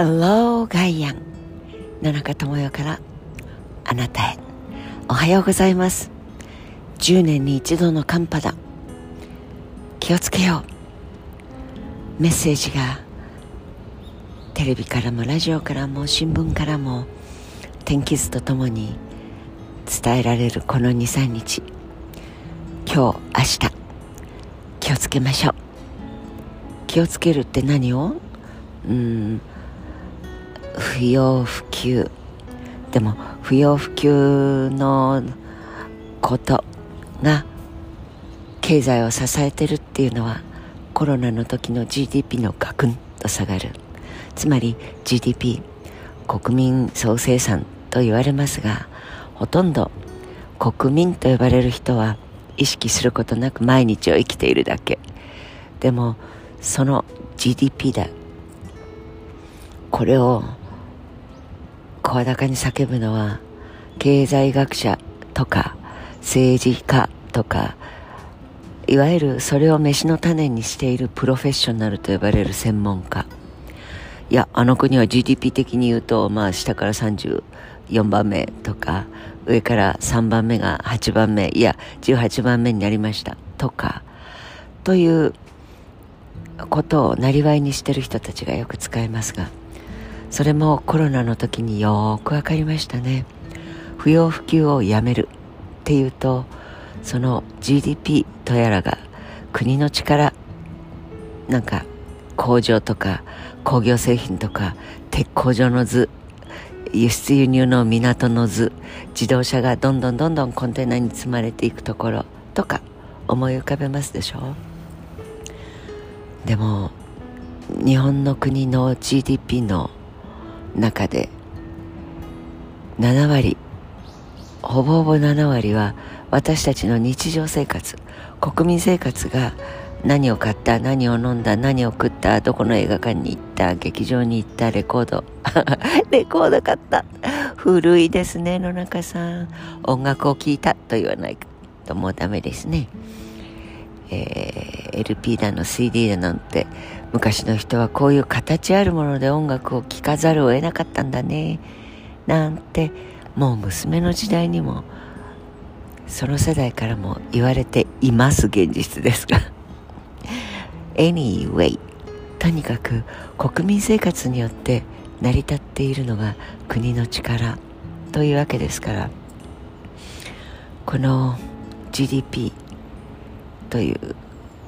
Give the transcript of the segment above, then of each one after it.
Hello ガイアン。野中智代からあなたへ。おはようございます。10年に一度の寒波だ。気をつけよう。メッセージがテレビからもラジオからも新聞からも天気図とともに伝えられるこの23日。今日明日。気をつけましょう。気をつけるって何を？うん。不要不急。でも不要不急のことが経済を支えてるっていうのはコロナの時の GDP のガクンと下がる。つまり GDP 国民総生産と言われますがほとんど国民と呼ばれる人は意識することなく毎日を生きているだけ。でもその GDP だ。これを声高に叫ぶのは経済学者とか政治家とかいわゆるそれを飯の種にしているプロフェッショナルと呼ばれる専門家。いやあの国は GDP 的に言うとまあ下から34番目とか上から3番目が8番目いや18番目になりました。とかということをなりわいにしてる人たちがよく使いますがそれもコロナの時によく分かりましたね。不要不急をやめるっていうとその GDP とやらが国の力なんか工場とか工業製品とか鉄工場の図輸出輸入の港の図自動車がどんどんどんどんコンテナに積まれていくところとか思い浮かべますでしょ？うでも日本の国の GDP の中で7割ほぼほぼ7割は私たちの日常生活国民生活が何を買った何を飲んだ何を食ったどこの映画館に行った劇場に行ったレコード レコード買った。古いですね野中さん。音楽を聴いたと言わないともうダメですね。えー、LP だの CD だなんて昔の人はこういう形あるもので音楽を聴かざるを得なかったんだね。なんてもう娘の時代にもその世代からも言われています現実ですが。Anyway とにかく国民生活によって成り立っているのが国の力というわけですから。この GDP という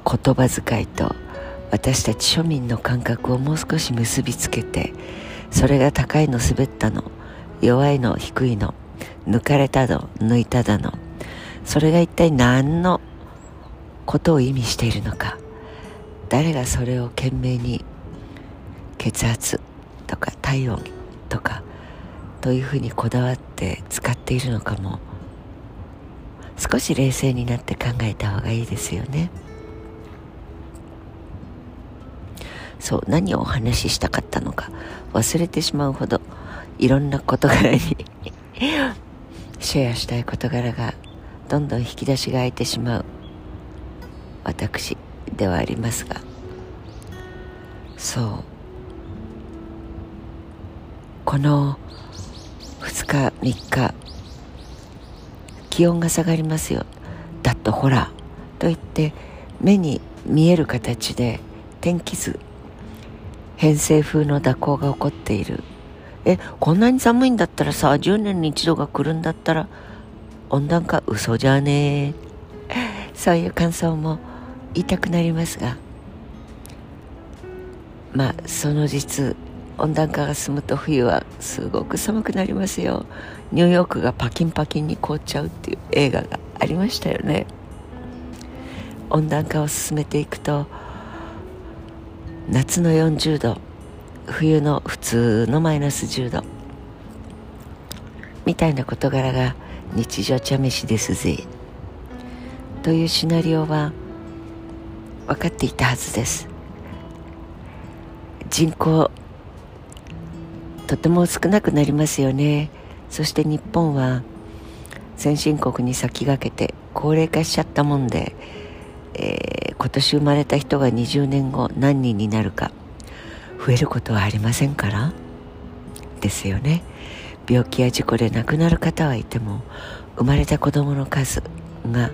言葉遣いと私たち庶民の感覚をもう少し結びつけてそれが高いの滑ったの弱いの低いの抜かれたの抜いただのそれが一体何のことを意味しているのか。誰がそれを懸命に血圧とか体温とかというふうにこだわって使っているのかも少し冷静になって考えた方がいいですよね。そう何をお話ししたかったのか忘れてしまうほどいろんな事柄に シェアしたい事柄がどんどん引き出しが開いてしまう私ではありますが。そう。この2日3日気温が下がりますよ。だとほらと言って目に見える形で天気図偏西風の蛇行が起こっている。えこんなに寒いんだったらさ10年に一度が来るんだったら温暖化嘘じゃねえ。そういう感想も言いたくなりますが。まあその実温暖化が進むと冬はすごく寒くなりますよ。ニューヨークがパキンパキンに凍っちゃうっていう映画がありましたよね。温暖化を進めていくと夏の40度冬の普通のマイナス10度みたいな事柄が日常茶飯ですぜ。というシナリオは分かっていたはずです。人口とても少なくなりますよね。そして日本は先進国に先駆けて高齢化しちゃったもんで、えー、今年生まれた人が20年後何人になるか増えることはありませんから？ですよね。病気や事故で亡くなる方はいても生まれた子供の数が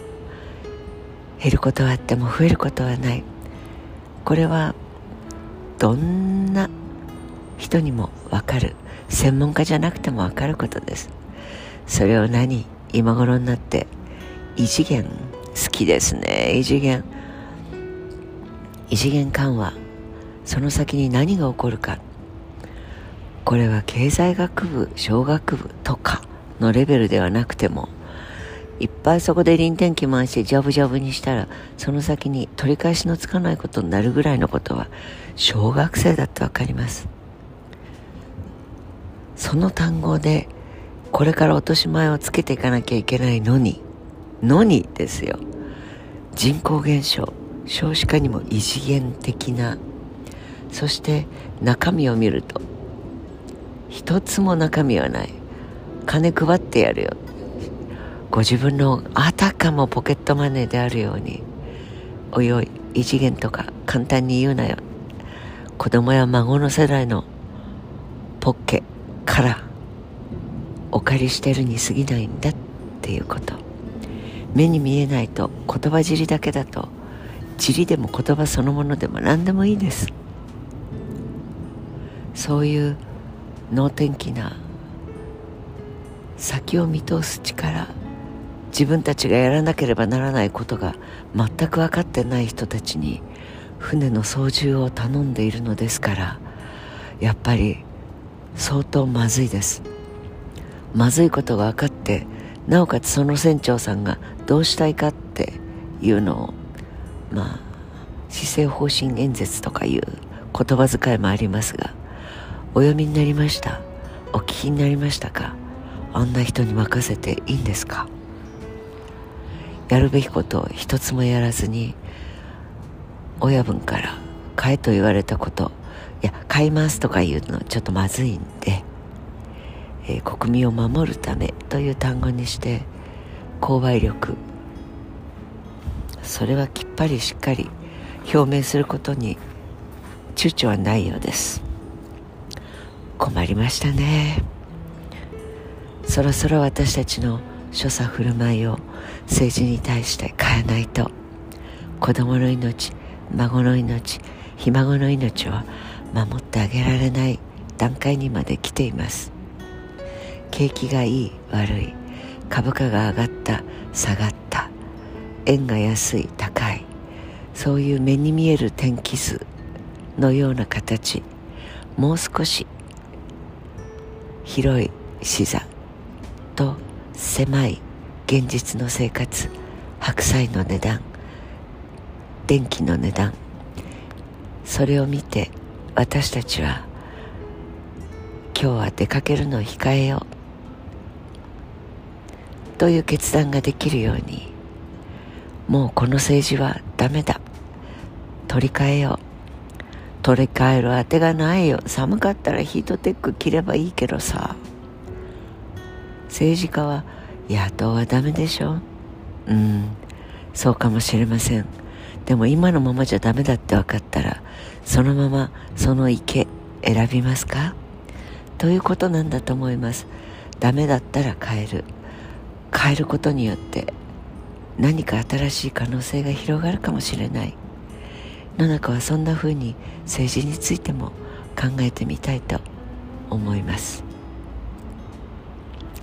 減ることはあっても増えることはない。これはどんな人にもわかる。専門家じゃなくてもわかることです。それを何今頃になって異次元好きですね。異次元。異次元緩和。その先に何が起こるか。これは経済学部小学部とかのレベルではなくてもいっぱいそこで臨転機回してジャブジャブにしたらその先に取り返しのつかないことになるぐらいのことは小学生だってわかります。その単語でこれから落とし前をつけていかなきゃいけないのにのにですよ。人口減少少子化にも異次元的なそして中身を見ると一つも中身はない。金配ってやるよ。ご自分のあたかもポケットマネーであるようにおいおい異次元とか簡単に言うなよ。子供や孫の世代のポッケからお借りしてるに過ぎないんだっていうこと。目に見えないと言葉尻だけだと尻でも言葉そのものでも何でもいいです。そういう能天気な先を見通す力自分たちがやらなければならないことが全く分かってない人たちに船の操縦を頼んでいるのですからやっぱり相当まずいです。まずいことが分かってなおかつその船長さんがどうしたいかっていうのをまあ施政方針演説とかいう言葉遣いもありますがお読みになりました。お聞きになりましたか？あんな人に任せていいんですか？やるべきことを一つもやらずに親分から買えと言われたこといや買いますとか言うのちょっとまずいんで、えー、国民を守るためという単語にして購買力それはきっぱりしっかり表明することに躊躇はないようです。困りましたね。そろそろ私たちの所作振る舞いを政治に対して変えないと子供の命孫の命ひ孫の命を守ってあげられない段階にまで来ています。景気がいい悪い株価が上がった下がった円が安い高いそういう目に見える天気図のような形もう少し広い視座と狭い現実の生活白菜の値段電気の値段それを見て私たちは今日は出かけるのを控えようという決断ができるようにもうこの政治はダメだ取り替えよう取り替えるあてがないよ寒かったらヒートテック着ればいいけどさ政治家は野党はダメでしょうんそうかもしれません。でも今のままじゃダメだって分かったらそのままその池選びますか？ということなんだと思います。ダメだったら変える。変えることによって何か新しい可能性が広がるかもしれない。野中はそんな風に政治についても考えてみたいと思います。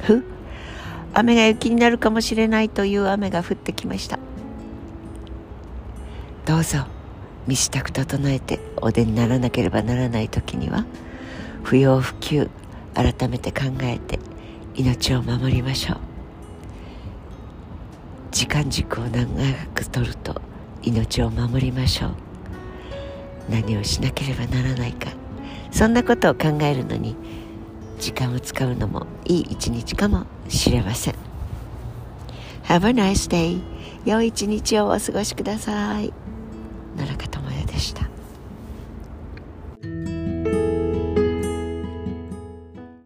ふ？雨が雪になるかもしれないという雨が降ってきました。どうぞ。身支度整えてお出にならなければならない時には不要不急改めて考えて命を守りましょう。時間軸を長く取ると命を守りましょう。何をしなければならないか。そんなことを考えるのに時間を使うのもいい一日かもしれません。Have a nice day 良い一日をお過ごしください。なるかと